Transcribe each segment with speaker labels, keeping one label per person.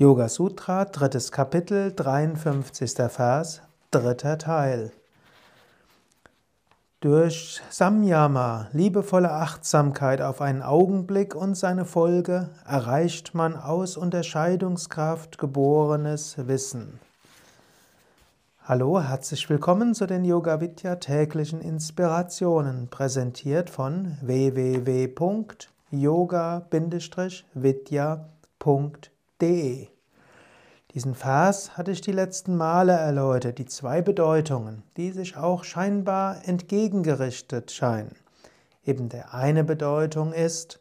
Speaker 1: Yoga Sutra, drittes Kapitel, 53. Vers, dritter Teil. Durch Samyama, liebevolle Achtsamkeit auf einen Augenblick und seine Folge, erreicht man aus Unterscheidungskraft geborenes Wissen. Hallo, herzlich willkommen zu den Yoga Vidya täglichen Inspirationen, präsentiert von www.yoga-vidya.de. Diesen Vers hatte ich die letzten Male erläutert, die zwei Bedeutungen, die sich auch scheinbar entgegengerichtet scheinen. Eben der eine Bedeutung ist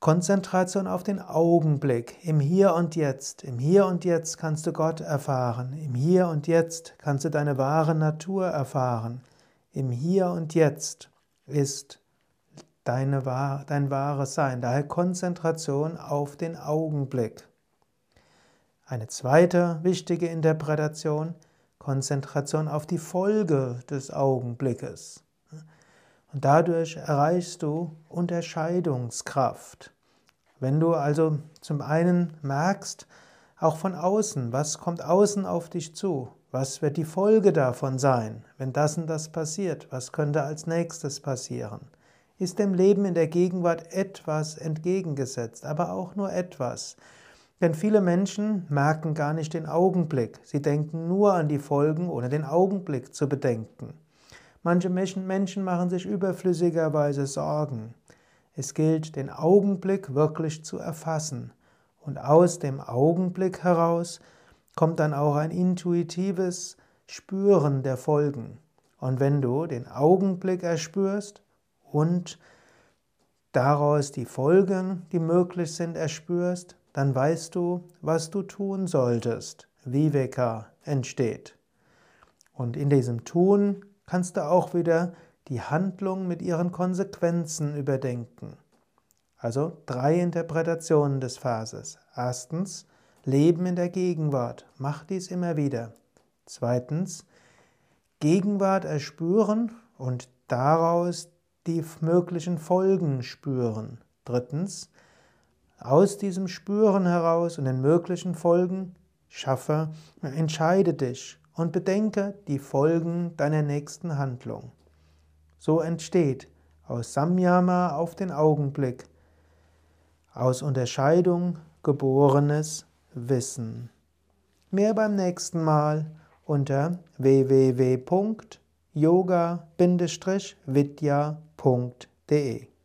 Speaker 1: Konzentration auf den Augenblick, im Hier und Jetzt. Im Hier und Jetzt kannst du Gott erfahren, im Hier und Jetzt kannst du deine wahre Natur erfahren. Im Hier und Jetzt ist deine, dein wahres Sein, daher Konzentration auf den Augenblick. Eine zweite wichtige Interpretation, Konzentration auf die Folge des Augenblickes. Und dadurch erreichst du Unterscheidungskraft. Wenn du also zum einen merkst, auch von außen, was kommt außen auf dich zu, was wird die Folge davon sein, wenn das und das passiert, was könnte als nächstes passieren, ist dem Leben in der Gegenwart etwas entgegengesetzt, aber auch nur etwas. Denn viele Menschen merken gar nicht den Augenblick. Sie denken nur an die Folgen, ohne den Augenblick zu bedenken. Manche Menschen machen sich überflüssigerweise Sorgen. Es gilt, den Augenblick wirklich zu erfassen. Und aus dem Augenblick heraus kommt dann auch ein intuitives Spüren der Folgen. Und wenn du den Augenblick erspürst und daraus die Folgen, die möglich sind, erspürst, dann weißt du, was du tun solltest. Viveka entsteht. Und in diesem Tun kannst du auch wieder die Handlung mit ihren Konsequenzen überdenken. Also drei Interpretationen des Verses. Erstens, Leben in der Gegenwart. Mach dies immer wieder. Zweitens, Gegenwart erspüren und daraus die möglichen Folgen spüren. Drittens, aus diesem Spüren heraus und den möglichen Folgen schaffe, entscheide dich und bedenke die Folgen deiner nächsten Handlung. So entsteht aus Samyama auf den Augenblick, aus Unterscheidung geborenes Wissen. Mehr beim nächsten Mal unter www.yoga-vidya.de